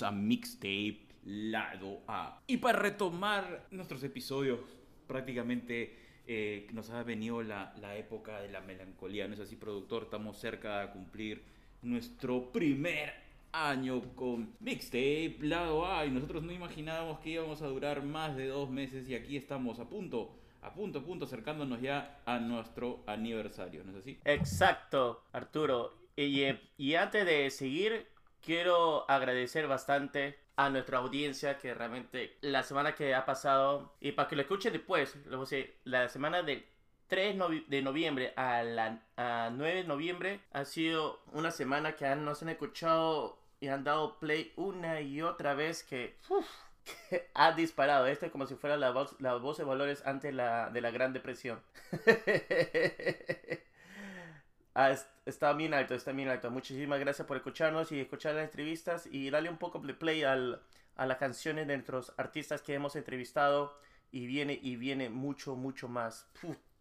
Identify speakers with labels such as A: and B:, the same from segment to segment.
A: a Mixtape Lado A. Y para retomar nuestros episodios, prácticamente eh, nos ha venido la, la época de la melancolía, ¿no es así, productor? Estamos cerca de cumplir nuestro primer año con Mixtape Lado A y nosotros no imaginábamos que íbamos a durar más de dos meses y aquí estamos a punto a punto, a punto, acercándonos ya a nuestro aniversario, ¿no es así?
B: Exacto, Arturo. Y, eh, y antes de seguir, quiero agradecer bastante a nuestra audiencia que realmente la semana que ha pasado, y para que lo escuchen después, lo voy a decir, la semana del 3 novi- de noviembre a la a 9 de noviembre ha sido una semana que han, nos han escuchado y han dado play una y otra vez que, uf, que ha disparado. Esto es como si fuera la voz, la voz de valores antes la, de la Gran Depresión. Ah, es- está bien alto, está bien alto. Muchísimas gracias por escucharnos y escuchar las entrevistas y darle un poco de play al, a las canciones de nuestros artistas que hemos entrevistado. Y viene, y viene mucho, mucho más.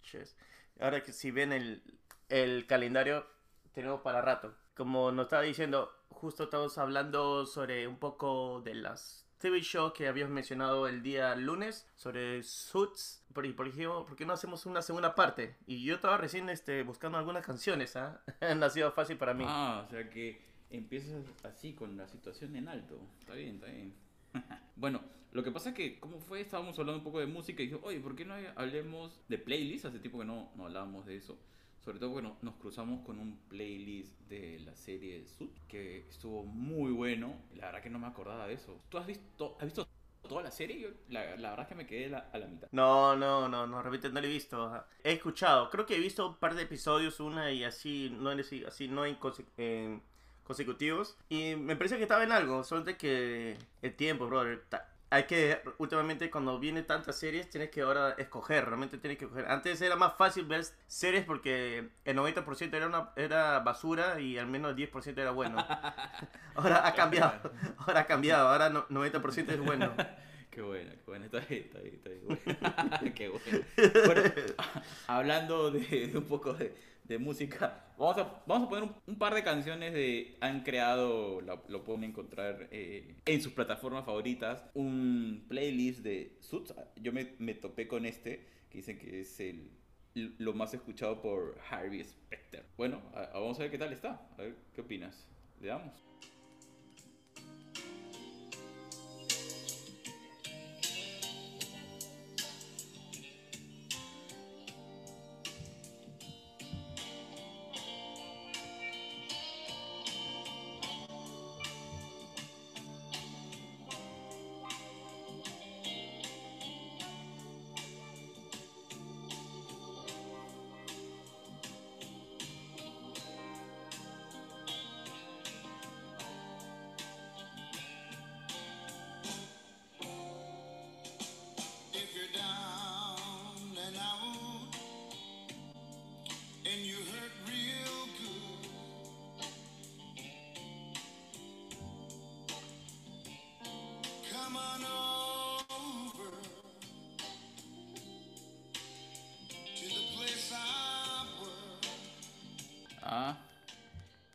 B: Puches. Ahora que si ven el, el calendario, tenemos para rato. Como nos estaba diciendo, justo estamos hablando sobre un poco de las TV shows que habíamos mencionado el día lunes, sobre Suits. Por, por ejemplo, ¿por qué no hacemos una segunda parte? Y yo estaba recién este, buscando algunas canciones, ¿ah? no ha sido fácil para mí.
A: Ah, o sea que empiezas así con la situación en alto. Está bien, está bien. bueno, lo que pasa es que, ¿cómo fue? Estábamos hablando un poco de música y dije, oye, ¿por qué no hablemos de playlists? Hace tiempo que no, no hablábamos de eso. Sobre todo porque no- nos cruzamos con un playlist de la serie Sud, que estuvo muy bueno. La verdad que no me acordaba de eso. ¿Tú has visto, has visto toda la serie? Yo, la, la verdad que me quedé la- a la mitad.
B: No, no, no, no, repite, no lo he visto. He escuchado, creo que he visto un par de episodios, una y así, no así, no en, en consecutivos. Y me parece que estaba en algo, de que el tiempo, brother. Hay que, últimamente cuando viene tantas series, tienes que ahora escoger, realmente tienes que escoger. Antes era más fácil ver series porque el 90% era, una, era basura y al menos el 10% era bueno. Ahora ha cambiado, ahora ha cambiado, ahora no- 90% es bueno.
A: Qué bueno, qué bueno, está bien, está bien, está bien. Bueno, qué bueno. Bueno, hablando de, de un poco de, de música, vamos a, vamos a poner un, un par de canciones de... Han creado, lo, lo pueden encontrar eh, en sus plataformas favoritas, un playlist de Suits. Yo me, me topé con este, que dicen que es el lo más escuchado por Harvey Specter. Bueno, a- a- vamos a ver qué tal está. A ver, ¿qué opinas? Le damos.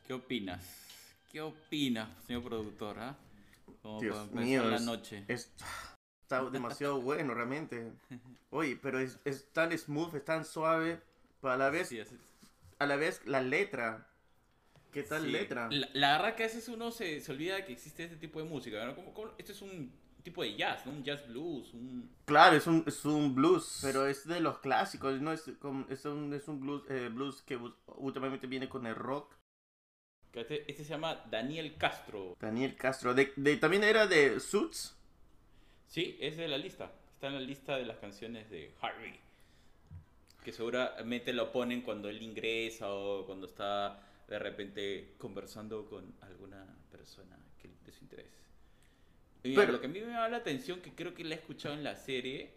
A: ¿Qué opinas? ¿Qué opinas, señor productor? ah? Como para
B: Dios
A: empezar
B: mío,
A: la
B: es-
A: noche.
B: es- está demasiado bueno realmente. Oye, pero es, es tan smooth, es tan suave, pero a la vez,
A: Sí,
B: a la vez la letra. ¿Qué tal
A: sí.
B: letra?
A: La, la verdad que a veces uno se, se olvida que existe este tipo de música. ¿no? Como, como- esto es un tipo de jazz, ¿no? Un jazz blues, un...
B: Claro, es un, es un blues, pero es de los clásicos, no es, como- es un, es un blues, eh, blues que últimamente viene con el rock.
A: Este, este se llama Daniel Castro.
B: Daniel Castro, de, de- también era de Suits.
A: Sí, es de la lista. Está en la lista de las canciones de Harvey. Que seguramente lo ponen cuando él ingresa o cuando está de repente conversando con alguna persona que de su interés. Mira,
B: Pero-
A: lo que a mí me llama la atención, que creo que la he escuchado en la serie,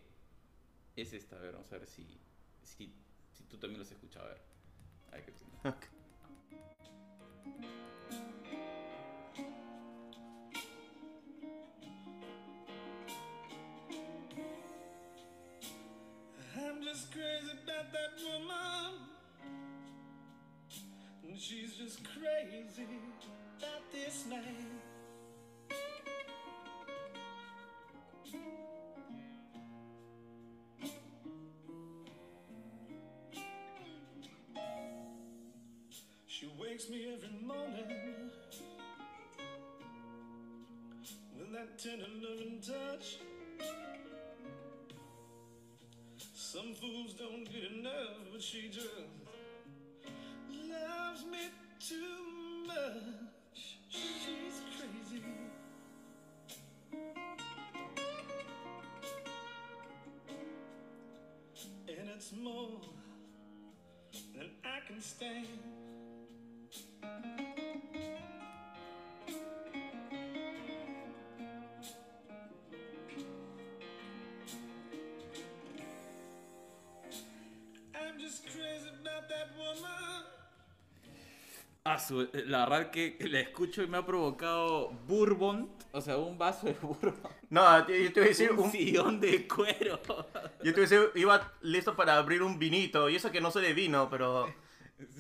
A: es esta. A ver, vamos a ver si, si, si tú también lo has escuchado. A ver. A ver qué opinas.
C: I'm just crazy about that woman. And she's just crazy about this man. She wakes me every morning with that tender loving touch. Some fools don't get enough, but she just loves me too much. She's crazy. And it's more than I can stand.
A: Ah, su- la verdad que la escucho y me ha provocado bourbon, o sea, un vaso de bourbon,
B: No, yo te voy a decir,
A: un
B: un-
A: sillón de cuero.
B: yo te decir, iba listo para abrir un vinito. Y eso que no soy de vino, pero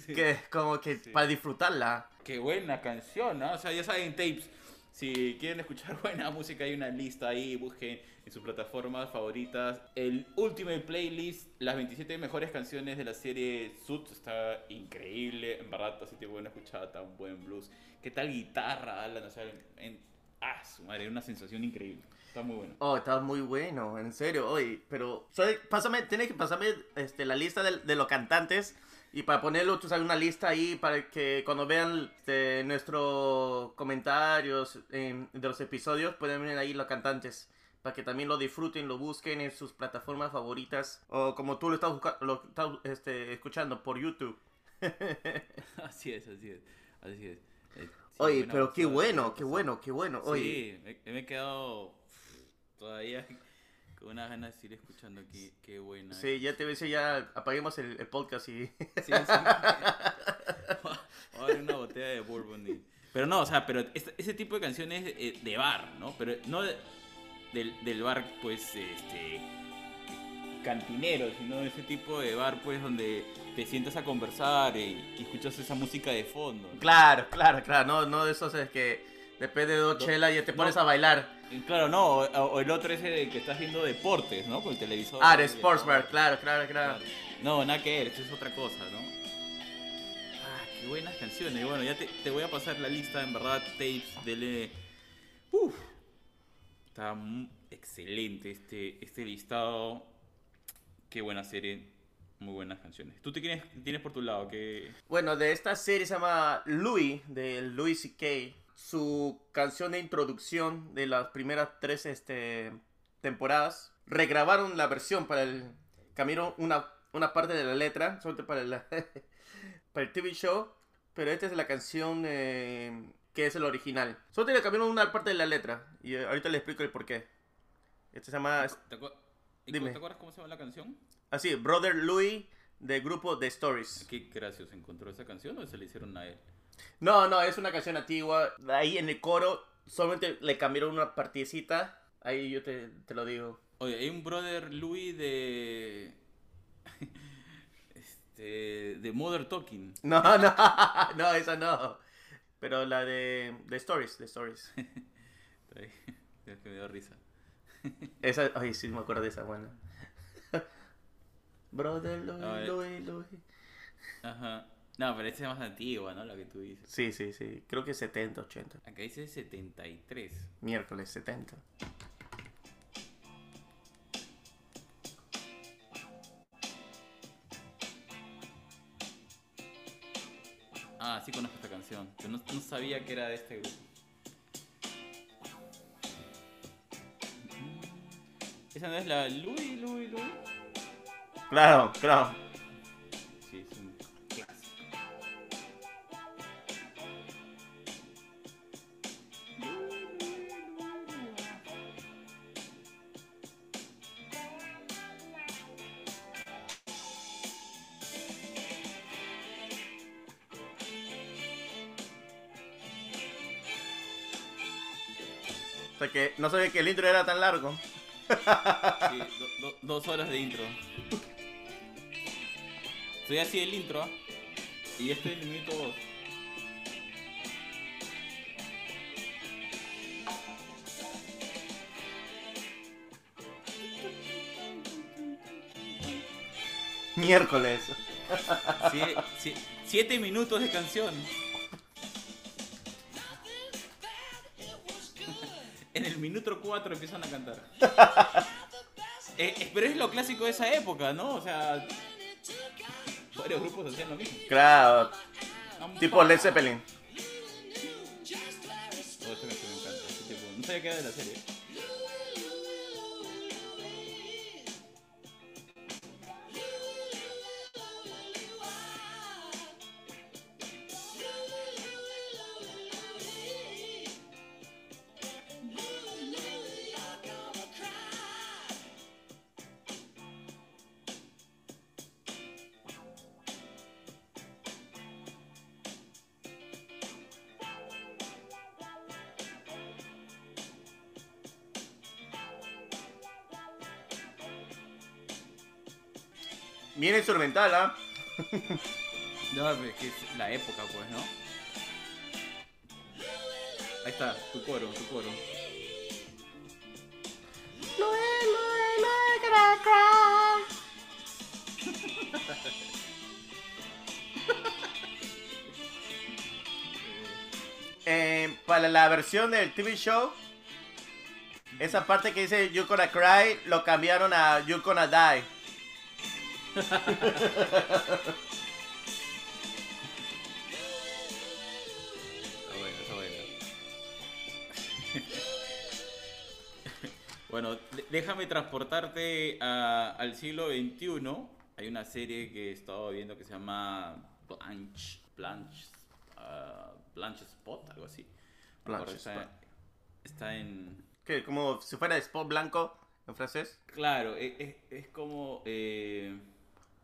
A: Sí.
B: que es como que para disfrutarla.
A: Qué buena canción, ¿no? O sea, ya saben, tapes. Si quieren escuchar buena música, hay una lista ahí. Busquen en sus plataformas favoritas. El Ultimate Playlist, las 27 mejores canciones de la serie Suits, está increíble. En verdad, así te bueno escuchar tan buen blues. ¿Qué tal guitarra, Alan? O sea, en... ah, su madre, una sensación increíble. Está muy bueno.
B: Oh, está muy bueno, en serio, oye, pero pásame, tienes que pasarme este, la lista de, de los cantantes y para ponerlo, tú sabes, una lista ahí para que cuando vean este, nuestros comentarios em, de los episodios pueden ver ahí los cantantes para que también lo disfruten, lo busquen en sus plataformas favoritas o como tú lo estás, lo estás este, escuchando por YouTube.
A: Así es, así es. Así es. Eh, sí,
B: Oye, pero qué bueno, qué bueno, qué bueno. Oye,
A: Sí, me, me he quedado todavía con unas ganas de seguir escuchando. Qué, qué buena.
B: sí, ya te decir, ya apaguemos el, el podcast y...
A: Sí, sí. Voy a abrir una botella de bourbon. y- Pero no, o sea, pero este- ese tipo de canciones eh, de bar, ¿no? Pero no de- del, del bar, pues, este cantinero, sino ese tipo de bar, pues, donde te sientas a conversar y, y escuchas esa música de fondo. ¿no?
B: Claro, claro, claro. No, no de esos es que depende de dos chelas y ya te pones
A: no.
B: a bailar.
A: Y Claro, no, o, o el otro ese de que estás viendo deportes, ¿no? Con el televisor.
B: Ah, de Sports Bar, claro, claro, claro.
A: No, nada que ver, esto es otra cosa, ¿no? Ah, qué buenas canciones. Y bueno, ya te, te voy a pasar la lista, en verdad, tapes del... Uf, está excelente este, este listado. Qué buena serie, muy buenas canciones. ¿Tú te tienes, tienes por tu lado que...
B: Bueno, de esta serie se llama Louis, de Louis C.K. Su canción de introducción de las primeras tres este, temporadas. Regrabaron la versión para el... Cambiaron una, una parte de la letra, solamente para el, para el TV show. Pero esta es la canción eh, que es el original. Solamente le cambiaron una parte de la letra. Y eh, ahorita le explico el por qué. Este se llama...
A: ¿Te, acu-
B: Dime.
A: ¿te acuerdas cómo se llama la canción?
B: Así, Brother Louis del grupo The Stories.
A: ¿Qué gracioso encontró esa canción o se la hicieron a él?
B: No, no, es una canción antigua. Ahí en el coro solamente le cambiaron una partecita. Ahí yo te, te lo digo.
A: Oye, hay un brother Louis de. Este. de Mother Talking.
B: No, no, no, esa no. Pero la de The Stories, The Stories.
A: Es que me dio risa.
B: Esa, ay, sí, me acuerdo de esa buena. Brother. Louis, Louis.
A: Ajá. No, pero esta es más antigua, ¿no? La que tú dices.
B: Sí, sí, sí. Creo que 70, 80.
A: Acá dice 73.
B: Miércoles 70.
A: Ah, sí conozco canción. No, no sabía que era de este grupo. ¿Esa no es la Louis, Louis, Louis?
B: Claro, claro. Que no sabía que el intro era tan largo.
A: Sí, do- do- dos horas de intro. Soy así el intro. Y este es el minuto dos.
B: Miércoles.
A: Sie- sie- siete minutos de canción. Minuto 4 empiezan a cantar. Eh, pero es lo clásico de esa época, ¿no? O sea, varios grupos hacían lo mismo.
B: Claro, tipo Led Zeppelin.
A: Oh, canción me encanta. Este tipo, no sabía que era de la serie.
B: Bien instrumental, ¿ah?
A: No, pero es que es la época, pues, ¿no? Ahí está, tu coro, tu coro.
B: Eh, para la versión del TV show, esa parte que dice You Gonna Cry lo cambiaron a You Gonna Die.
A: Está bueno, está bueno. bueno, déjame transportarte a- al siglo XXI. Hay una serie que he estado viendo que se llama Blanche, Blanche, ah, Blanche Spot, algo así.
B: Blanche
A: está,
B: Spot.
A: está en...
B: Que como si fuera spot blanco en francés.
A: Claro, e- es, es como... eh,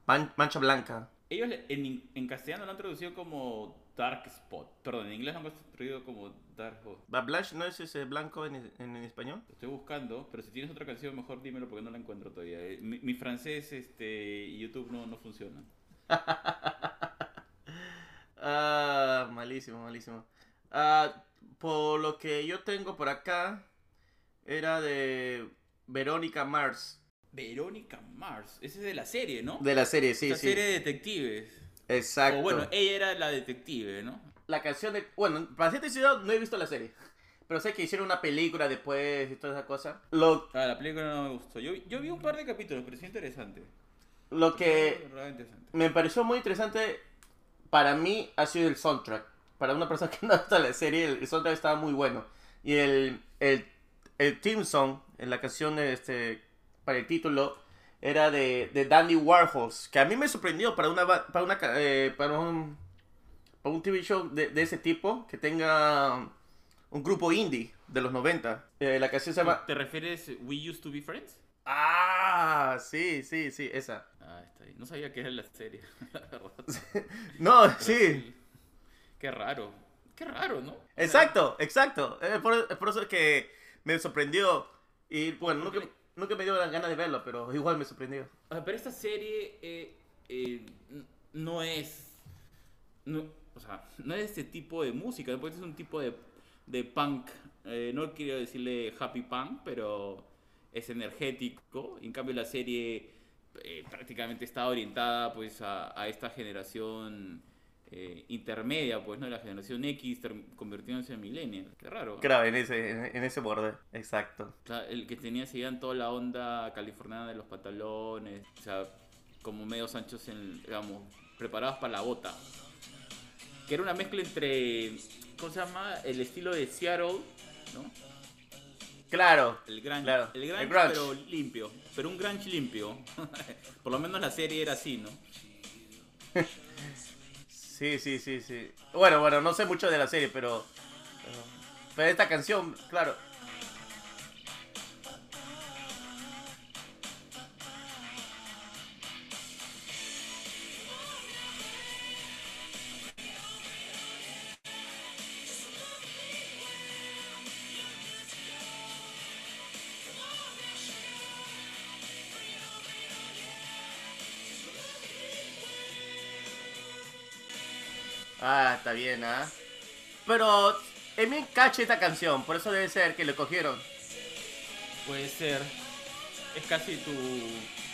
B: Man- mancha blanca.
A: ellos en, en castellano lo han traducido como Dark Spot. Perdón, en inglés lo han traducido como Dark Spot.
B: ¿La Blanche no es ese blanco en, en- en español?
A: Estoy buscando, pero si tienes otra canción, mejor dímelo porque no la encuentro todavía. Eh, Mi, mi francés este, y YouTube no, no funcionan.
B: Ah, malísimo, malísimo. Ah, por lo que yo tengo por acá, era de Verónica Mars.
A: Verónica Mars, ese es de la serie, ¿no?
B: De la serie, sí,
A: Esa
B: sí.
A: serie de detectives.
B: Exacto.
A: O bueno, ella era la detective, ¿no?
B: La canción de... Bueno, para ser sincero, no he visto la serie. Pero sé que hicieron una película después y toda esa cosa. Lo,
A: Ah, la película no me gustó. Yo, yo vi un par de capítulos, pero sí interesante.
B: lo que me pareció muy interesante para mí ha sido el soundtrack. Para una persona que no ha visto la serie, el, soundtrack estaba muy bueno. Y el, el, el theme song en la canción de este, para el título era de, de Dandy Warhols. Que a mí me sorprendió para, una, para, una, eh, para, un, para un TV show de, de ese tipo que tenga un grupo indie de los 90. Eh, la canción se llama...
A: ¿Te refieres We Used to Be Friends?
B: Ah, sí, sí, sí, esa.
A: Ah, está ahí. No sabía que era la serie, la verdad.
B: No,
A: Pero
B: sí.
A: Qué raro. Qué raro, ¿no?
B: Exacto, exacto. Es por, es por eso que me sorprendió. Y bueno, nunca,
A: Porque-
B: nunca me dio la gana de verlo, pero igual me sorprendió.
A: pero esta serie eh, eh, no es. No, o sea, no es este tipo de música. Porque es un tipo de, de punk. eh, no quiero decirle happy punk, pero es energético. En cambio, la serie eh, prácticamente está orientada pues a esta generación eh, intermedia, pues, ¿no? La generación X convirtiéndose en millennial. Qué raro.
B: Claro, en ese, en, en ese borde. Exacto.
A: O sea, el que tenía seguían toda la onda californiana de los pantalones, o sea, como medios anchos, en, digamos, preparados para la bota. Que era una mezcla entre, ¿cómo se llama? El estilo de Seattle, ¿no?
B: Claro.
A: El grunge,
B: Claro,
A: el
B: el
A: grunge,
B: grunge.
A: pero limpio, pero un grunge limpio. Por lo menos la serie era así, ¿no?
B: Sí, sí, sí, sí. Bueno, bueno, no sé mucho de la serie, pero. Pero, esta canción, claro. Bien, ¿ah? Pero. Es bien cache esta canción, por eso debe ser que le cogieron.
A: Puede ser. Es casi tu.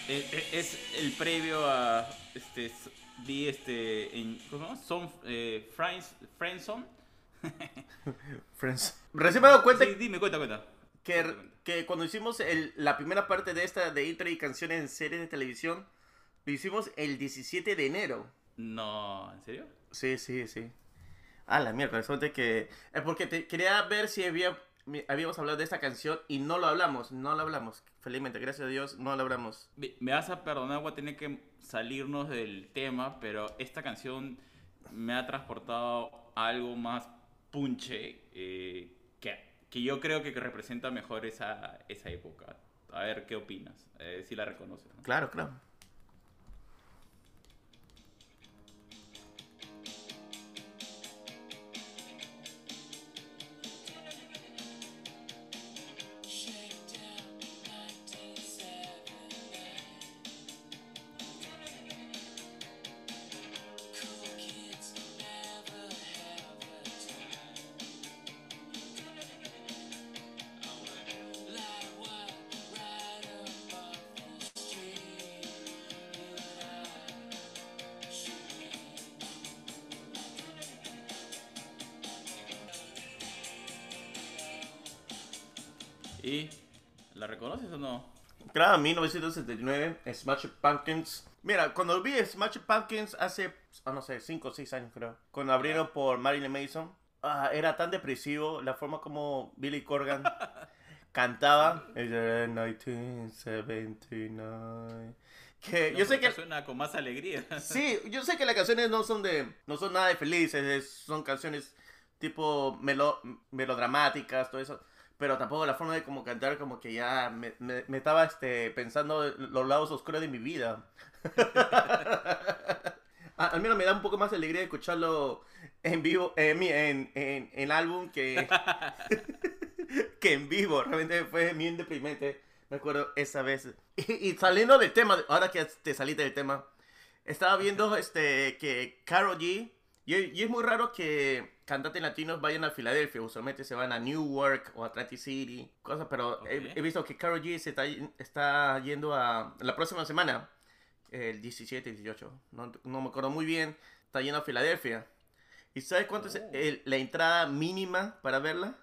A: e- e- Es, el previo a. Este. Vi este. En, ¿Cómo se llama? Son. Eh, Friends, Friendzone.
B: Friends. Recién me he dado cuenta
A: Sí, dime, cuenta, cuenta.
B: que, que cuando hicimos el- la primera parte de esta de intro y canciones en series de televisión, lo hicimos el 17 de enero.
A: No, ¿en serio?
B: Sí, sí, sí. Ah, la mierda, suerte que... Es porque te- quería ver si había, habíamos hablado de esta canción y no lo hablamos, no lo hablamos. Felizmente, gracias a Dios, no lo hablamos.
A: Me me vas a perdonar, voy a tener que salirnos del tema, pero esta canción me ha transportado a algo más punche eh, que, que yo creo que representa mejor esa, esa época. A ver qué opinas, eh, si la reconoces. ¿no?
B: Claro, claro.
A: No?
B: Claro, 1979, Smash Pumpkins. Mira, cuando vi Smash Pumpkins hace, ah, no sé, 5 o 6 años creo, cuando abrieron por Marilyn Mason, ah, era tan depresivo la forma como Billy Corgan cantaba. Era 1979. Que
A: No,
B: yo sé que
A: suena con más alegría.
B: Sí, yo sé que las canciones no son de. no son nada de felices, es- son canciones tipo melo- melodramáticas, todo eso. Pero tampoco la forma de como cantar, como que ya me, me- me estaba este, pensando los lados oscuros de mi vida. Al menos me da un poco más alegría escucharlo en vivo, en, mi- en, en, en álbum que, que en vivo. Realmente fue bien deprimente. Me acuerdo esa vez. Y, y saliendo del tema, ahora que te saliste del tema, estaba viendo este que Karol G. Y, y es muy raro que cantantes latinos vayan a Filadelfia. Usualmente se van a Newark o Atlantic City, cosas. Pero he- visto que Karol G se está, está yendo a la próxima semana, el 17, 18. No, no me acuerdo muy bien. Está yendo a Filadelfia. ¿Y sabes cuánto es
A: Oh.
B: el- la entrada mínima para verla?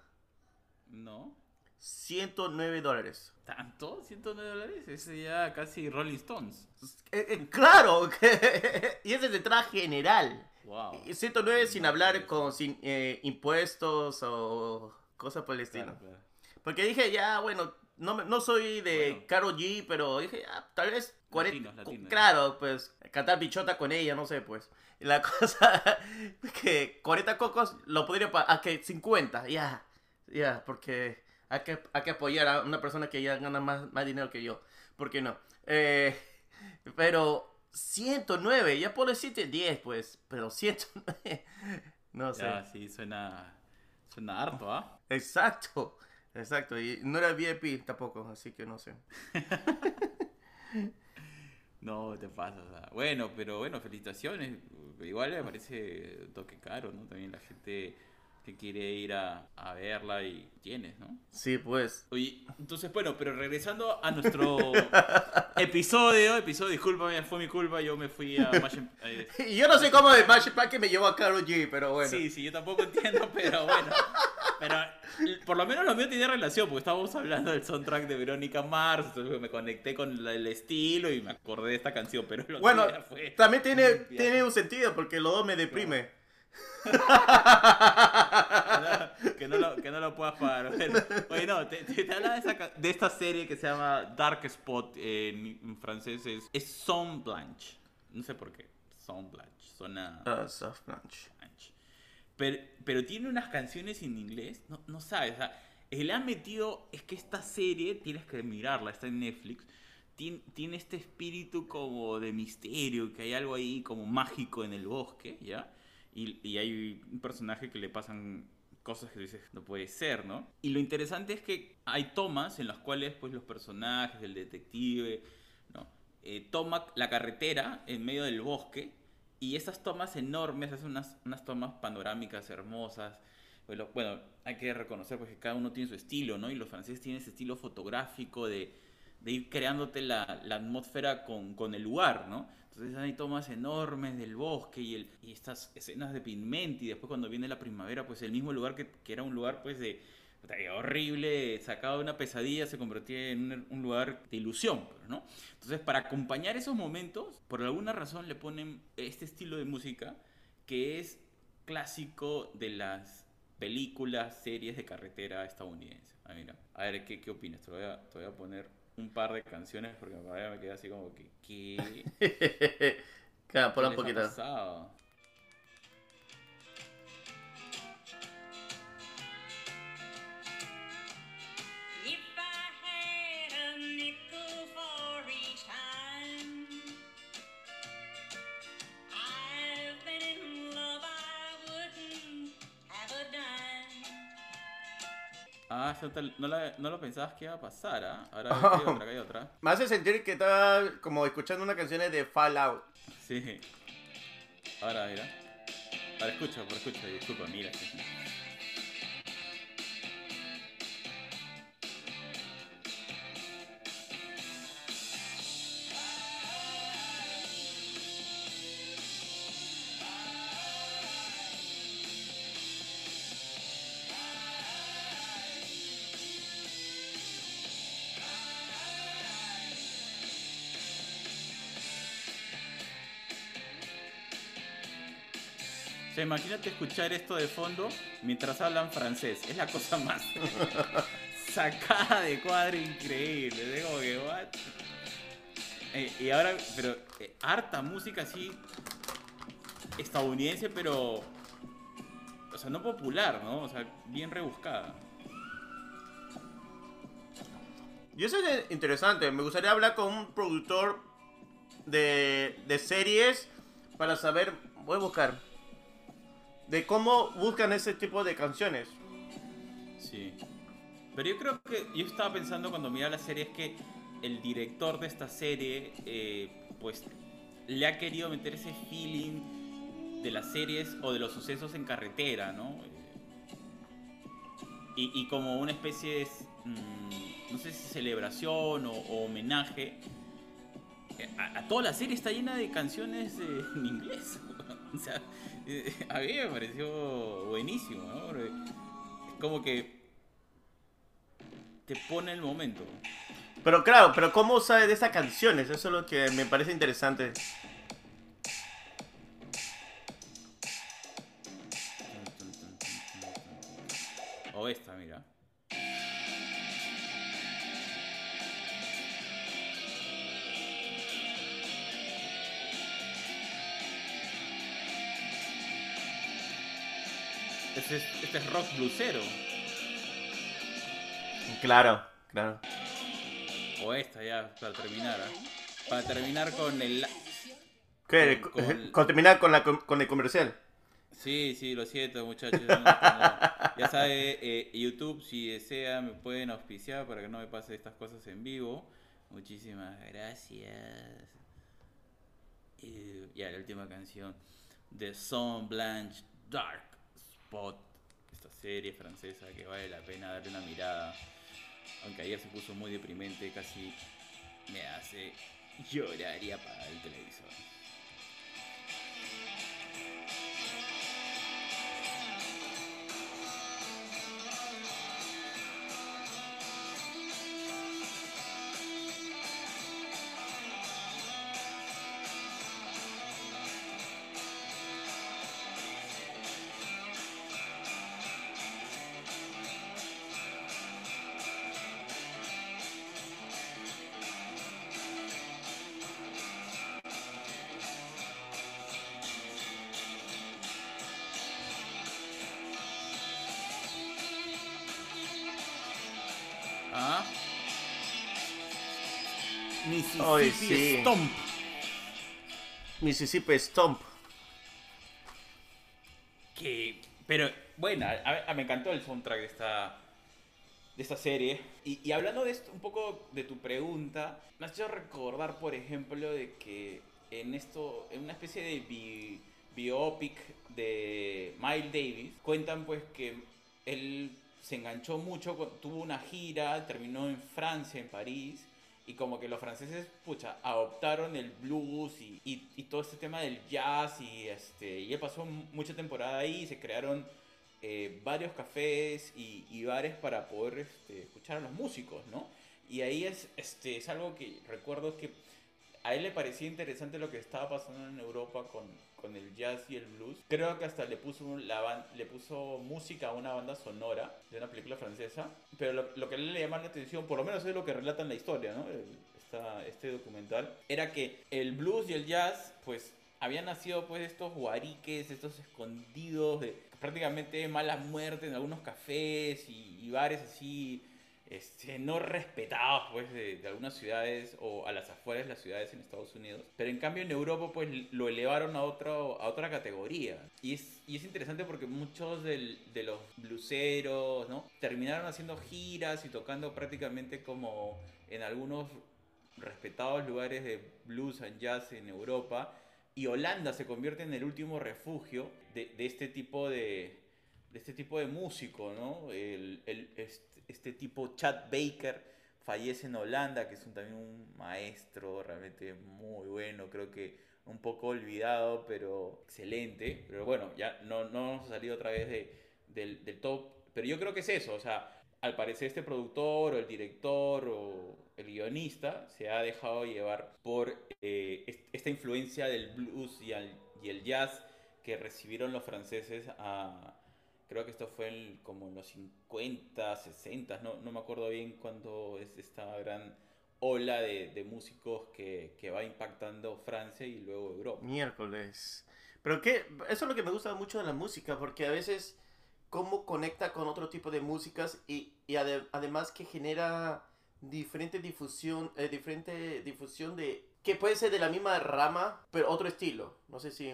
A: ¿No?
B: 109 dólares.
A: ¿Tanto? ¿109 dólares? Es ya casi Rolling Stones.
B: Eh, eh, claro, y ese es de entrada general.
A: Wow.
B: Y 109 sin hablar con sin eh, impuestos o cosas por el estilo.
A: Claro, claro.
B: Porque dije, ya, bueno, no, no soy de
A: Bueno.
B: Karol G, pero dije, ah, tal vez 40.
A: Latinos, latinos.
B: Claro, pues cantar bichota con ella, no sé, pues. La cosa que 40 cocos lo podría pagar, que 50, ya, ya, porque hay que, hay que apoyar a una persona que ya gana más, más dinero que yo. ¿Por qué no? Eh, pero 109, ya puedo decirte 10, pues, pero 109, no sé.
A: Ya, sí, suena, suena harto, ¿ah?
B: Exacto, exacto. Y no era VIP tampoco, así que no sé.
A: No, te pasas. ah. Bueno, pero bueno, felicitaciones. Igual me parece un toque caro, ¿no? También la gente que quiere ir a, a verla y tienes, ¿no?
B: Sí, pues.
A: Oye, entonces, bueno, pero regresando a nuestro episodio, episodio, discúlpame, fue mi culpa, yo me fui a Imagine- eh,
B: Y yo no sé cómo de Pack que me llevó a Karol G, pero bueno.
A: Sí, sí, yo tampoco entiendo, pero bueno. Pero por lo menos lo mío tiene relación, porque estábamos hablando del soundtrack de Verónica Mars, entonces me conecté con el estilo y me acordé de esta canción, pero lo
B: Bueno,
A: fue
B: también tiene, tiene un sentido porque los dos me deprime.
A: que, no lo, que no lo puedas pagar. Bueno, oye, no, te, te, te hablaba de, esa de esta serie que se llama Dark Spot, en, en francés es, es Son Blanche. No sé por qué, Son Blanche, suena...
B: Ah, soft launch.
A: Blanche. Pero, pero tiene unas canciones en inglés, no, no sabes, o sea, le han metido, es que esta serie, tienes que mirarla, está en Netflix, tiene, tiene este espíritu como de misterio, que hay algo ahí como mágico en el bosque, ¿ya? Y, y hay un personaje que le pasan cosas que dices, no puede ser, ¿no? Y lo interesante es que hay tomas en las cuales pues los personajes, el detective, ¿no? Eh, toma la carretera en medio del bosque y esas tomas enormes, hacen unas, unas tomas panorámicas hermosas. Bueno, hay que reconocer pues, que cada uno tiene su estilo, ¿no? Y los franceses tienen ese estilo fotográfico de, de ir creándote la, la atmósfera con, con el lugar, ¿no? Entonces hay tomas enormes del bosque y, estas escenas de pigmento y después cuando viene la primavera, pues el mismo lugar que, era un lugar pues de, horrible, sacado de una pesadilla, se convertía en un, lugar de ilusión, pues. Entonces, para acompañar esos momentos, por alguna razón le ponen este estilo de música que es clásico de las películas, series de carretera estadounidense. Ah, a ver, ¿qué, qué opinas? Te voy, a, te voy a poner un par de canciones porque me quedé así como que, ¿qué?
B: Claro, ponla
A: ¿Qué
B: un poquito.
A: Ah, tal- no, la- no lo pensabas que iba a pasar, ¿ah? Ahora hay otra, hay otra.
B: Me hace sentir que estaba como escuchando una canción de Fallout.
A: Sí. Ahora, mira. Ahora escucha, por escucha, disculpa, mira. Imagínate escuchar esto de fondo mientras hablan francés. Es la cosa más sacada de cuadro increíble. Es como que, what? Eh, y ahora, pero eh, harta música así estadounidense, pero. O sea, no popular, ¿no? O sea, bien rebuscada.
B: Y eso es interesante. Me gustaría hablar con un productor de, de series para saber, voy a buscar, de cómo buscan ese tipo de canciones.
A: Sí. Pero yo creo que yo estaba pensando cuando miraba la serie es que el director de esta serie, eh, pues, le ha querido meter ese feeling de las series o de los sucesos en carretera, ¿no? Y, como una especie de, mm, no sé si celebración o, homenaje. eh, A, toda la serie está llena de canciones en inglés. o sea, a mí me pareció buenísimo, ¿no? Porque es como que te pone el momento.
B: Pero claro, pero ¿cómo sabe de esas canciones? Eso es lo que me parece interesante.
A: O esta, mira. Este es, este es rock bluesero.
B: Claro, claro.
A: O esta ya, para terminar. ¿ah? Para terminar con el...
B: ¿Qué?
A: Con- con-
B: Con terminar con, la, con el comercial.
A: Sí, sí, lo siento muchachos. no Ya sabe, eh, YouTube, si desea, me pueden auspiciar para que no me pase estas cosas en vivo. Muchísimas gracias. Eh, ya, la última canción. The Sun Blanche Dark Esta serie francesa que vale la pena darle una mirada. Aunque ayer se puso muy deprimente, casi me hace llorar y apagar el televisor. Mississippi
B: sí.
A: Stomp.
B: Mississippi Stomp.
A: Que, pero bueno, a- a- me encantó el soundtrack de esta, de esta serie. Y, y hablando de esto, un poco de tu pregunta, me has hecho recordar, por ejemplo, de que en esto, en una especie de bi- biopic de Miles Davis, cuentan pues que él se enganchó mucho, tuvo una gira, terminó en Francia, en París, y como que los franceses, pucha, adoptaron el blues y, y- todo este tema del jazz y este y él pasó mucha temporada ahí y se crearon eh, varios cafés y, y bares para poder este, escuchar a los músicos, ¿no? Y ahí es, este, es algo que recuerdo que a él le parecía interesante lo que estaba pasando en Europa con, con el jazz y el blues. Creo que hasta le puso, la le puso música a una banda sonora de una película francesa. Pero lo, que le llamaba la atención, por lo menos es lo que relata en la historia, ¿no? Este documental, era que el blues y el jazz, pues, habían nacido pues estos guariques, estos escondidos de prácticamente mala muerte en algunos cafés y, y bares así este, no respetados pues de, de algunas ciudades o a las afueras de las ciudades en Estados Unidos. Pero en cambio en Europa pues lo elevaron a, otro, a otra categoría. Y es, y es interesante porque muchos del- de los bluseros ¿no? terminaron haciendo giras y tocando prácticamente como en algunos respetados lugares de blues and jazz en Europa. Y Holanda se convierte en el último refugio de, de este tipo de, este tipo de músico, ¿no? El, el- este, este tipo Chad Baker fallece en Holanda, que es un- también un maestro realmente muy bueno, creo que un poco olvidado, pero excelente. Pero bueno, ya no, no hemos salido otra vez de, del, del top, pero yo creo que es eso, o sea, al parecer este productor o el director o el guionista se ha dejado llevar por eh, est- esta influencia del blues y, al- y el jazz que recibieron los franceses a, creo que esto fue en- como en los 50, 60, no, no me acuerdo bien cuándo es esta gran ola de, de músicos que, que va impactando Francia y luego Europa.
B: Miércoles. Pero que eso es lo que me gusta mucho de la música, porque a veces cómo conecta con otro tipo de músicas y, y ade- además que genera diferente difusión, eh, diferente difusión de que puede ser de la misma rama, pero otro estilo. No sé si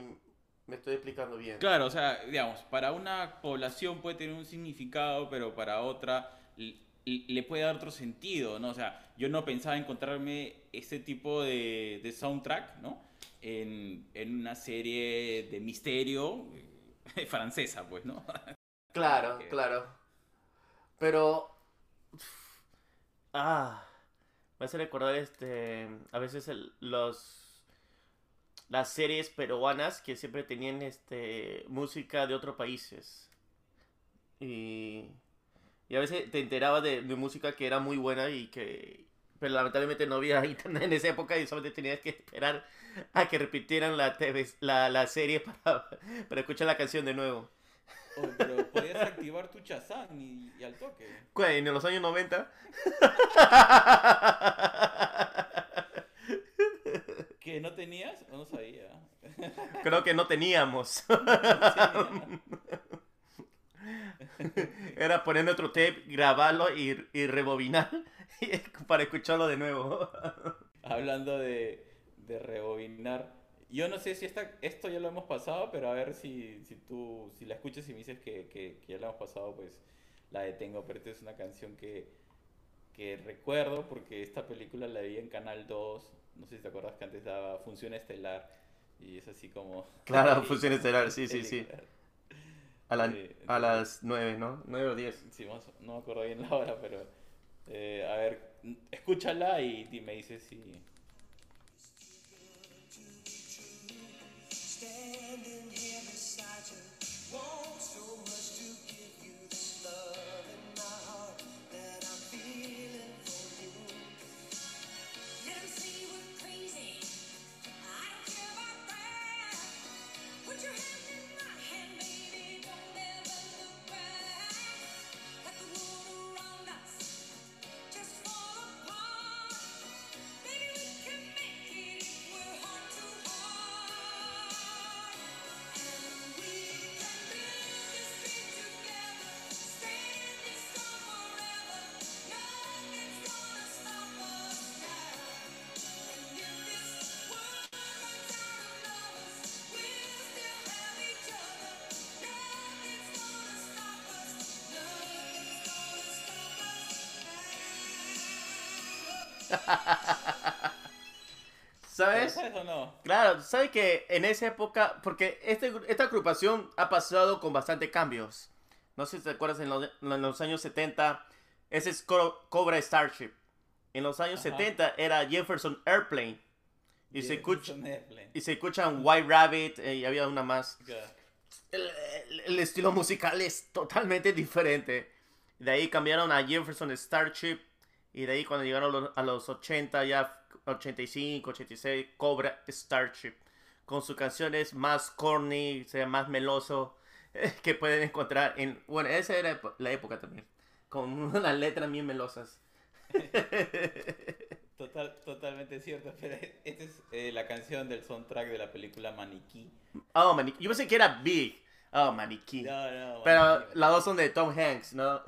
B: me estoy explicando bien.
A: Claro, o sea, digamos, para una población puede tener un significado, pero para otra le puede dar otro sentido, ¿no? O sea, yo no pensaba encontrarme ese tipo de, de soundtrack, ¿no? En, en una serie de misterio eh, francesa, pues, ¿no?
B: Claro,
A: Que-
B: claro. Pero. Ah. Me hace recordar este. A veces el- los. Las series peruanas que siempre tenían este. música de otros países. Y. Y a veces te enterabas de, de música que era muy buena y que. Pero lamentablemente no había internet en esa época y solamente tenías que esperar a que repitieran la, TV la, la serie para, para escuchar la canción de nuevo.
A: Oh, pero podías activar tu Chazán y, y al toque.
B: ¿En los años 90?
A: ¿Que no tenías? O no sabía.
B: Creo que no teníamos. Era poner nuestro tape, grabarlo y, y rebobinar para escucharlo de nuevo.
A: Hablando de, de rebobinar, yo no sé si esta, esto ya lo hemos pasado, pero a ver si, si tú, si la escuchas y me dices que, que, que ya la hemos pasado, pues la detengo. Pero esta es una canción que, que recuerdo porque esta película la vi en Canal 2. No sé si te acuerdas que antes daba Función Estelar. Y es así como...
B: Claro, Función Estelar, sí, sí, sí. A, la-
A: Sí,
B: a las 9, ¿no? 9 o 10.
A: Sí, más- no me acuerdo bien la hora, pero... eh, a ver, escúchala y, y me dices si...
B: ¿Sabes?
A: ¿Sabes o no?
B: Claro, ¿sabes que en esa época, porque este, esta agrupación ha pasado con bastante cambios. No sé si te acuerdas, en los, en los años 70, ese es Co- Cobra Starship. En los años
A: Ajá.
B: 70 era Jefferson Airplane. Y se, escucha,
A: Airplane.
B: y se escuchan White Rabbit eh, y había una más. El, el- el estilo musical es totalmente diferente. De ahí cambiaron a Jefferson Starship. Y de ahí cuando llegaron a los, a los 80, ya 85, 86, Cobra Starship. Con sus canciones más corny, sea, más meloso. Que pueden encontrar en... Bueno, esa era la época también. Con unas letras bien melosas.
A: Total, totalmente cierto, pero esta es eh, la canción del soundtrack de la película Maniquí.
B: Oh, maniquí. Yo pensé que era Big. Oh, maniquí.
A: No, no,
B: Pero
A: Maniquí.
B: las dos son de Tom Hanks, ¿no?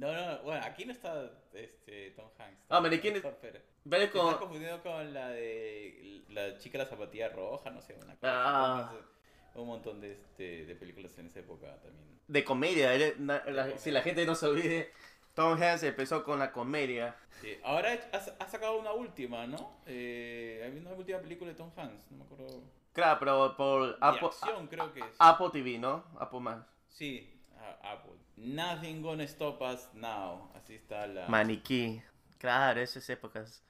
A: No, no, bueno, aquí no está este, Tom Hanks.
B: Ah, Maniquí es-
A: Pero-
B: con...
A: estás confundiendo con la de la chica de la zapatilla roja, no sé, una cosa.
B: Ah.
A: Entonces, Un montón de, este, de películas en esa época también.
B: de comedia. él- na- la- si la gente no se olvide, Tom Hanks empezó con la comedia.
A: Sí, Ahora ha, sacado una última, ¿no? Eh, hay una última película de Tom Hanks, no me acuerdo.
B: Claro, pero por Apple,
A: acción, creo que es.
B: Apple TV, ¿no? Apple más.
A: Sí, Apple. Nothing gonna stop us now. Así está la.
B: Maniquí. Claro, esas épocas.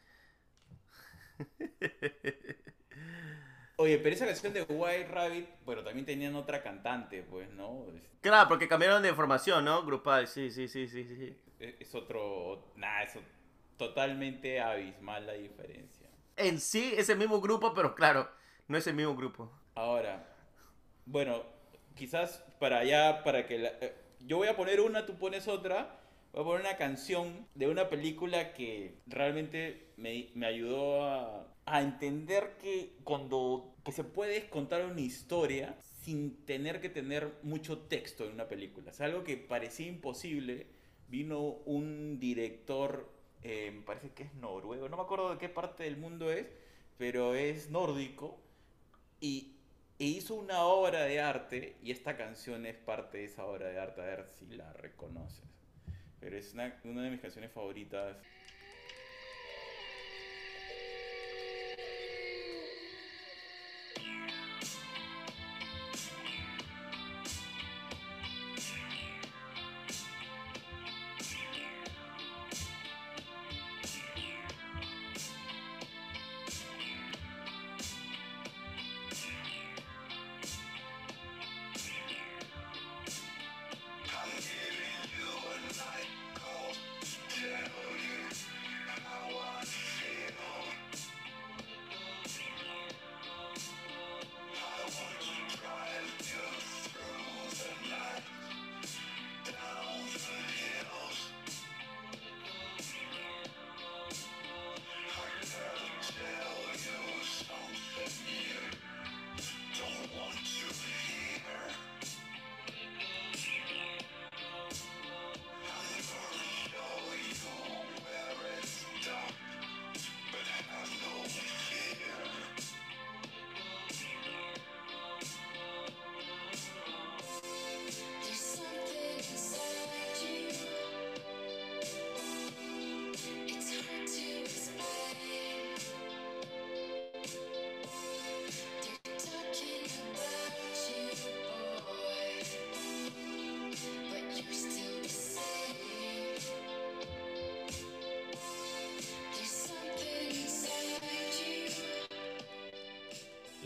A: Oye, pero esa canción de White Rabbit, bueno, también tenían otra cantante, pues, ¿no?
B: Claro, porque cambiaron de formación, ¿no? Grupal, sí, sí, sí, sí, sí.
A: es otro. Nada, es totalmente abismal la diferencia.
B: En sí es el mismo grupo, pero claro, no es el mismo grupo.
A: Ahora, bueno, quizás para allá, para que la- eh, yo voy a poner una, tú pones otra. Voy a poner una canción de una película que realmente me, me ayudó a, entender que cuando que se puede contar una historia sin tener que tener mucho texto en una película. Es algo que parecía imposible. Vino un director, eh, me parece que es noruego, no me acuerdo de qué parte del mundo es, pero es nórdico y, e hizo una obra de arte y esta canción es parte de esa obra de arte, a ver si la reconoces. Pero es una, una de mis canciones favoritas.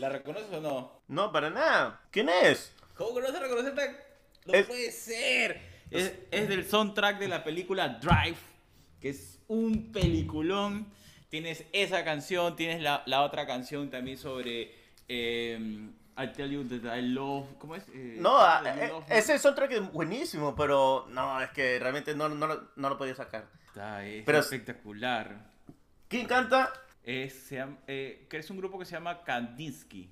A: ¿La reconoces o no?
B: No, para nada. ¿Quién es?
A: ¿Cómo no se reconoce? No
B: Es-
A: puede ser. Es, es del soundtrack de la película Drive, que es un peliculón. Tienes esa canción, tienes la, la otra canción también sobre eh, I Tell You That I Love. ¿Cómo es? Eh,
B: No, a-
A: You
B: eh,
A: Love
B: ese soundtrack es buenísimo, pero no, es que realmente no, no, lo- no lo podía sacar.
A: Está, es
B: Pero-
A: espectacular.
B: ¿Quién canta?
A: Se llama- eh, que es un grupo que se llama Kandinsky.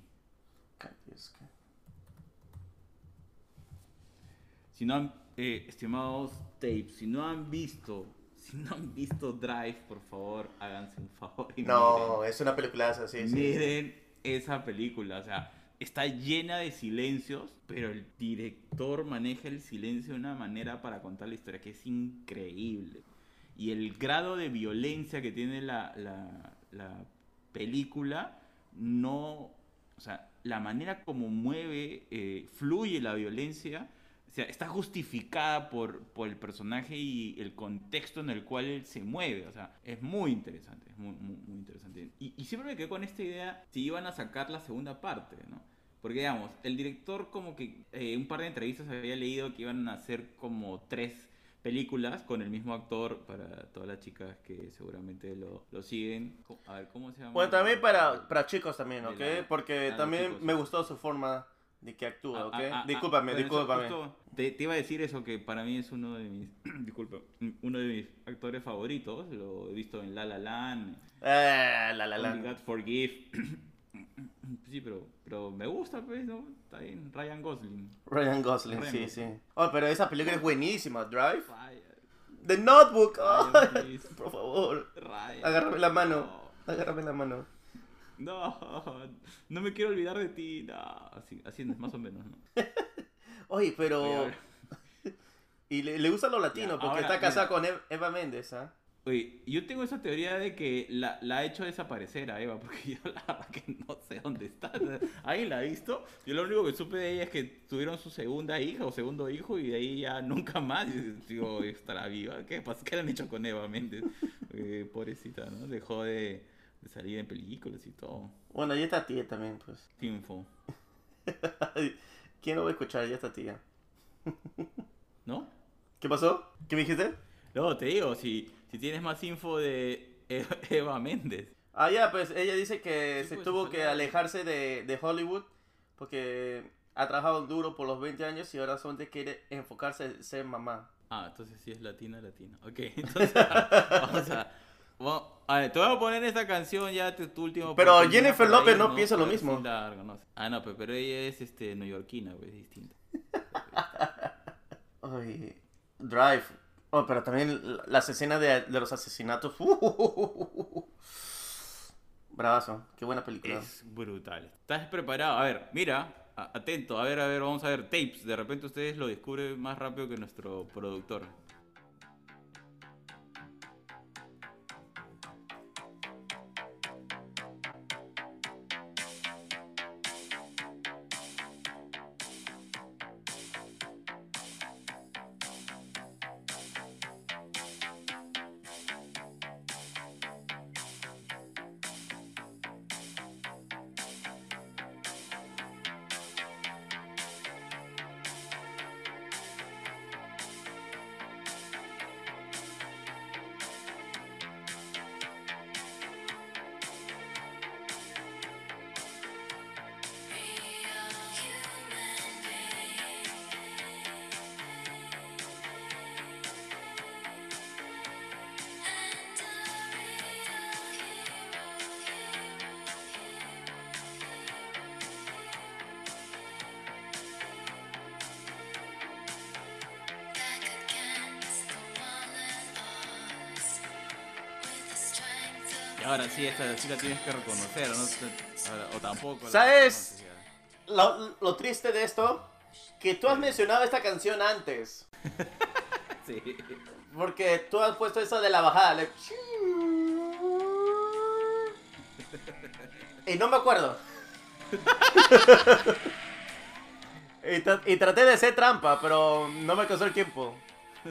A: Si no han, eh, estimados tapes, si no han visto, si no han visto Drive, por favor, háganse un favor y
B: No, es una película así, sí.
A: miren esa película. O sea, está llena de silencios, pero el director maneja el silencio de una manera para contar la historia que es increíble. Y el grado de violencia que tiene la, la, la película, no. O sea, la manera como mueve, eh, fluye la violencia, o sea, está justificada por, por el personaje y el contexto en el cual él se mueve. O sea, es muy interesante, es muy, muy, muy interesante. Y, siempre me quedé con esta idea si iban a sacar la segunda parte, ¿no? Porque, digamos, el director como que eh, un par de entrevistas había leído que iban a hacer como tres películas con el mismo actor para todas las chicas que seguramente lo, lo siguen. A ver, ¿cómo se llama?
B: Bueno, también para, para chicos también, ¿ok?
A: La-
B: Porque
A: ah,
B: también
A: chicos,
B: me gustó su forma de que actúa,
A: Ah,
B: ¿ok?
A: ah, ah,
B: discúlpame,
A: ah, eso
B: discúlpame.
A: justo Te, te iba a decir eso que para mí es uno de mis, disculpa, uno de mis actores favoritos. Lo he visto en La La Land,
B: Ah, la la
A: Only
B: la.
A: God Forgive. sí, pero, pero me gusta, pues, ¿no? Está bien, Ryan Gosling.
B: Ryan Gosling,
A: Ryan
B: sí,
A: Gosling.
B: sí. Oh, pero esa película es buenísima, Drive.
A: Ryan,
B: The Notebook.
A: Ryan,
B: por favor, agárrame la mano.
A: No.
B: agárrame la mano.
A: No, no me quiero olvidar de ti. No, así, así es más o menos, ¿no?
B: Oye, pero... Y le, le gusta lo latino,
A: Ya,
B: porque
A: ahora,
B: está casada con Ev- Eva Méndez, ¿ah?
A: Oye, yo tengo esa teoría de que la, la ha hecho desaparecer a Eva, porque yo la verdad que no sé dónde está. ¿Alguien la ha visto? Yo lo único que supe de ella es que tuvieron su segunda hija o segundo hijo y de ahí ya nunca más. Digo, estará viva. ¿Qué pasa? ¿Qué le han hecho con Eva Méndez? Eh, pobrecita, ¿no? Dejó de, de salir en películas y todo.
B: Bueno, y esta tía también, pues.
A: Info.
B: ¿Quién lo va a escuchar? Ya esta tía.
A: ¿No?
B: ¿Qué pasó? ¿Qué me dijiste?
A: No, te digo, si, si tienes más info de Eva, Eva Méndez.
B: Ah, ya, pues ella dice que
A: Sí,
B: se
A: pues,
B: tuvo que alejarse de, de Hollywood porque ha trabajado duro por los 20 años y ahora solamente quiere enfocarse en ser mamá.
A: Ah, entonces sí es latina, latina. Ok, entonces vamos a... a ver, te voy a poner esta canción ya tu, tu último...
B: Pero Jennifer López no piensa lo mismo.
A: largo, no sé. Ah, no, pero, pero ella es este, neoyorquina, pues, distinta.
B: Ay, Drive. Oh, pero también las escenas de, de los asesinatos. Bravazo, qué buena película.
A: Es brutal. ¿Estás preparado? A ver, mira, atento, a ver, a ver, vamos a ver. Tapes, de repente ustedes lo descubren más rápido que nuestro productor. Ahora sí, esta sí la tienes que reconocer, ¿no? O tampoco.
B: ¿Sabes? Lo, lo triste de esto, que tú has mencionado esta canción antes.
A: Sí.
B: Porque tú has puesto esa de la bajada. le- Y no me acuerdo. y, tra- y traté de hacer trampa, pero no me alcanzó el tiempo.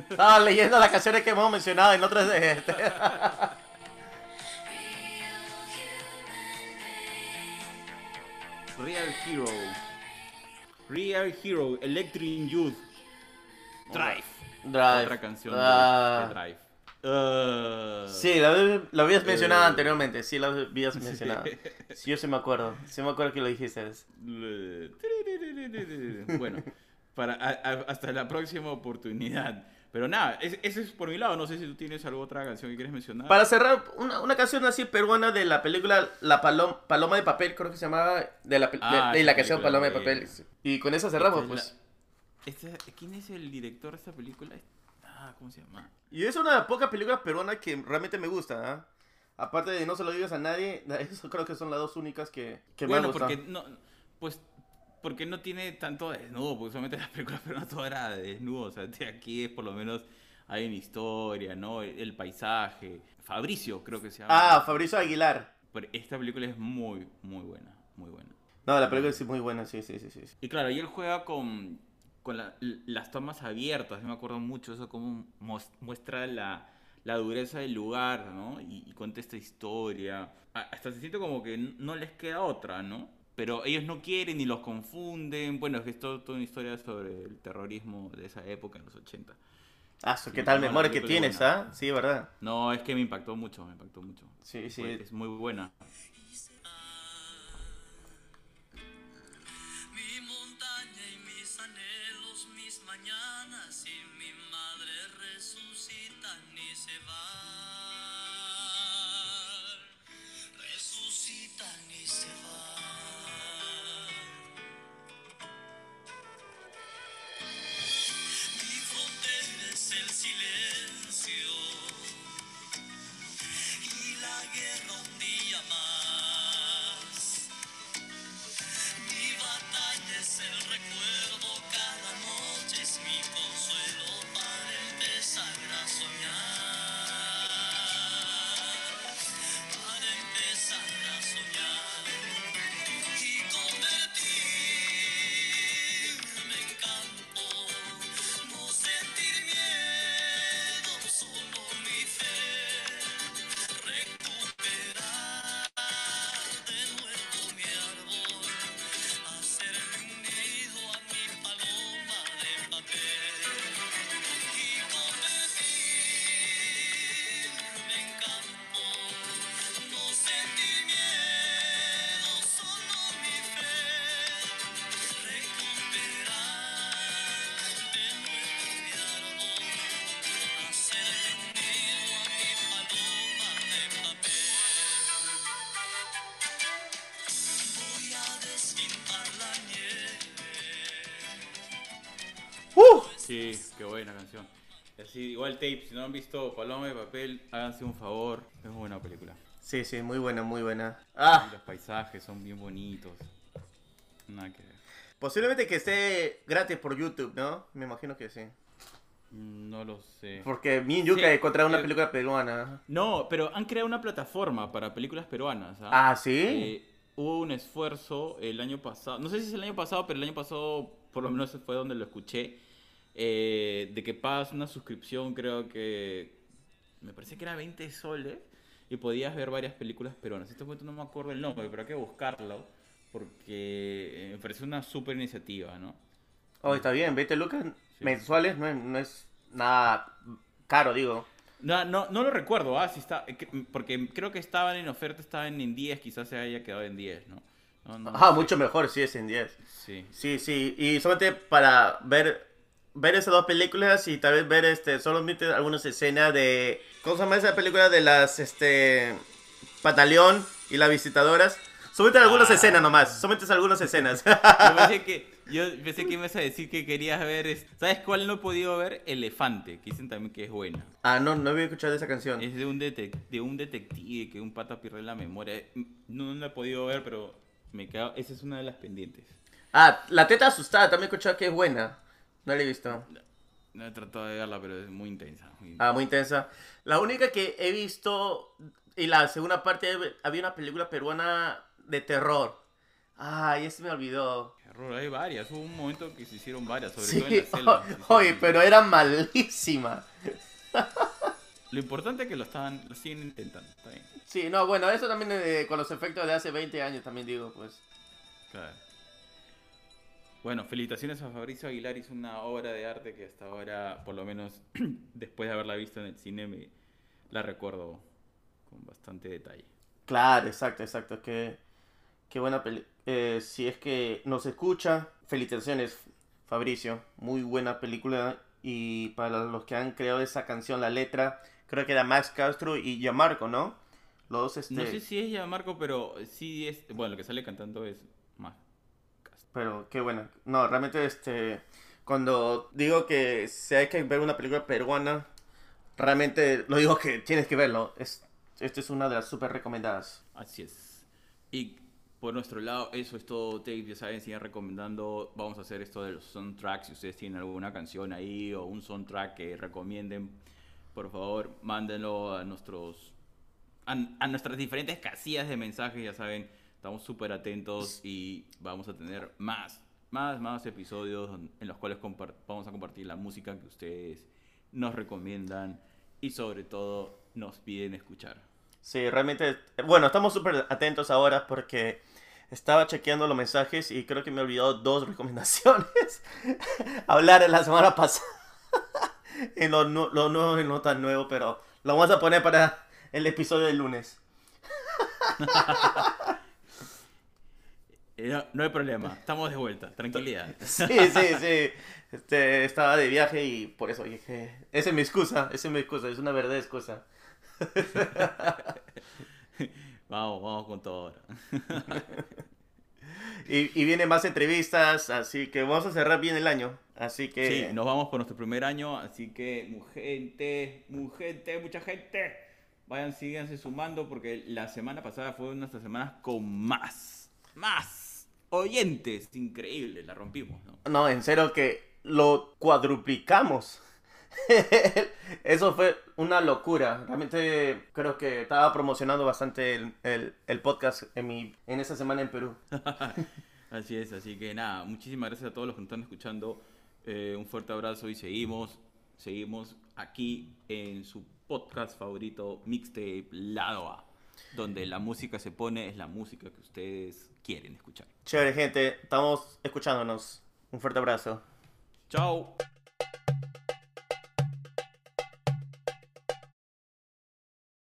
B: Estaba leyendo las canciones que hemos mencionado en otras
A: Real Hero. Real Hero, Electric Youth. Drive.
B: Drive.
A: Otra canción
B: Ah.
A: de, Drive. Ah.
B: Sí, lo, lo habías mencionado
A: Eh.
B: anteriormente. Sí, lo habías mencionado. Sí, yo sí me acuerdo. Sí me acuerdo que lo dijiste.
A: Bueno, para, a- a- hasta la próxima oportunidad. Pero nada, es- ese es por mi lado. No sé si tú tienes alguna otra canción que quieres mencionar.
B: Para cerrar, una, una canción así peruana de la película La Palom- Paloma de Papel, creo que se llamaba, de la, de-
A: Ah,
B: de
A: esa
B: la canción Paloma de. Papel. Y con eso cerramos,
A: Esta es
B: pues.
A: Esta- ¿Quién es el director de esta película? Ah, ¿cómo se llama?
B: Y es una de las pocas películas peruanas que realmente me gusta, ¿ah? Aparte de No se lo digas a nadie, eso creo que son las dos únicas que, que me han
A: bueno, porque no, pues porque no tiene tanto desnudo, porque solamente las películas peruanas todo era de desnudo, o sea, de aquí es por lo menos hay una historia, ¿no? El, el paisaje. Fabricio creo que se llama.
B: Ah, Fabricio Aguilar.
A: Pero esta película es muy, muy buena, muy buena.
B: No, la película es muy buena, sí, sí, sí. sí.
A: Y claro, y él juega con, con la- las tomas abiertas, yo me acuerdo mucho eso, como muestra la, la dureza del lugar, ¿no? Y, y cuenta esta historia. Hasta se siente como que no les queda otra, ¿no? Pero ellos no quieren y los confunden. Bueno, es que es toda una historia sobre el terrorismo de esa época, en los 80.
B: Ah, ¿qué tal
A: no,
B: memoria que tienes, ah? Sí, ¿verdad?
A: No, es que me impactó mucho, me impactó mucho.
B: Sí, sí.
A: Es muy buena.
C: Silencio
A: Así, igual tape, si no han visto Paloma de Papel, háganse un favor, es una buena película.
B: Sí, sí, muy buena, muy buena.
A: Y
B: Ah,
A: los paisajes son bien bonitos. Nada que ver.
B: posiblemente que esté gratis por YouTube, ¿no? Me imagino que sí.
A: Mm, No lo sé.
B: Porque mi y Yuka
A: Sí,
B: encontraron una
A: pero-
B: película peruana.
A: No, pero han creado una plataforma para películas peruanas. ¿ah?
B: Ah, ¿sí?
A: Eh, hubo un esfuerzo el año pasado, no sé si es el año pasado, pero el año pasado por lo menos fue donde lo escuché, eh, de que pagas una suscripción, creo que me parece que era 20 soles, y podías ver varias películas peruanas. Este momento no me acuerdo el nombre, pero hay que buscarlo, porque eh, me parece una súper iniciativa, ¿no?
B: Oh, está bien, 20 lucas
A: Sí.
B: mensuales no es, no es nada caro, digo.
A: No, no, no lo recuerdo, ah, si está, eh, que- porque creo que estaban en oferta, estaban en 10, quizás se haya quedado en 10, ¿no? No, no
B: Ah, mucho mejor si es en 10.
A: Sí.
B: Sí, sí, y solamente para ver ver esas dos películas y tal vez ver este solamente algunas escenas de ¿cómo se llama esa película de las este Bataleón y las visitadoras? Solamente algunas
A: Ah.
B: escenas nomás, solamente algunas escenas.
A: Yo pensé que, yo pensé que ibas a decir que querías ver. es- ¿Sabes cuál no he podido ver? Elefante, que dicen también que es buena.
B: ah, no, no había escuchado esa canción.
A: Es de un, detec- de un detective que un pata pierde la memoria. No, no la he podido ver, pero me queda. Esa es una de las pendientes.
B: Ah, La teta asustada, también he escuchado que es buena. No la he visto.
A: No he tratado de verla, pero es muy intensa. muy-
B: Ah, muy intensa. La única que he visto, y la segunda parte, había una película peruana de terror. Ay, ese me olvidó.
A: Horror, hay varias. Hubo un momento que se hicieron varias, sobre
B: Sí,
A: todo en la selva. se
B: oye, pero era malísima.
A: Lo importante es que lo estaban, lo siguen intentando. Está bien.
B: Sí, no, bueno, eso también eh, con los efectos de hace 20 años también digo, pues.
A: Claro. Bueno, felicitaciones a Fabricio Aguilar, hizo una obra de arte que hasta ahora, por lo menos después de haberla visto en el cine, me la recuerdo con bastante detalle.
B: Claro, exacto, exacto. Qué, qué buena peli. eh, si es que nos escucha, felicitaciones, Fabricio. Muy buena película. Y para los que han creado esa canción, la letra, creo que era Max Castro y Gianmarco, ¿no? Los dos, este.
A: No sé si es ya Marco, pero sí es. Bueno, lo que sale cantando es.
B: Pero qué buena. No, realmente este cuando digo que si hay que ver una película peruana, realmente lo digo que tienes que verlo. Es esta es una de las súper recomendadas.
A: Así es. Y por nuestro lado, eso es todo, Tape. Ya saben, sigan recomendando. Vamos a hacer esto de los soundtracks. Si ustedes tienen alguna canción ahí o un soundtrack que recomienden, por favor, mándenlo a nuestros. A, a nuestras diferentes casillas de mensajes, ya saben, estamos súper atentos y vamos a tener más, más, más episodios en los cuales vamos a compartir la música que ustedes nos recomiendan y sobre todo nos piden escuchar.
B: Sí, realmente bueno, estamos súper atentos ahora porque estaba chequeando los mensajes y creo que me he olvidado dos recomendaciones. Hablar en la semana pasada. en lo, lo nuevo y no tan nuevo, pero lo vamos a poner para el episodio del lunes.
A: No, no hay problema, estamos de vuelta, tranquilidad.
B: Sí, sí, sí. Este, estaba de viaje y por eso dije, esa es mi excusa, esa es mi excusa, es una verdadera excusa.
A: Vamos, vamos con todo ahora.
B: Y, y vienen más entrevistas, así que vamos a cerrar bien el año. Así que...
A: Sí, nos vamos por nuestro primer año, así que gente, gente, mucha gente, vayan, síganse sumando porque la semana pasada fue una de nuestras semanas con más, más oyentes, increíble, la rompimos, ¿no?
B: No, en serio que lo cuadruplicamos. Eso fue una locura. Realmente creo que estaba promocionando bastante el, el- el podcast en, mi, en esa semana en Perú.
A: Así es, así que nada, muchísimas gracias a todos los que nos están escuchando. Eh, un fuerte abrazo y seguimos, seguimos aquí en su podcast favorito, Mixtape Lado A, donde la música se pone, es la música que ustedes quieren escuchar.
B: Chévere, gente. Estamos escuchándonos. Un fuerte abrazo.
A: Chao.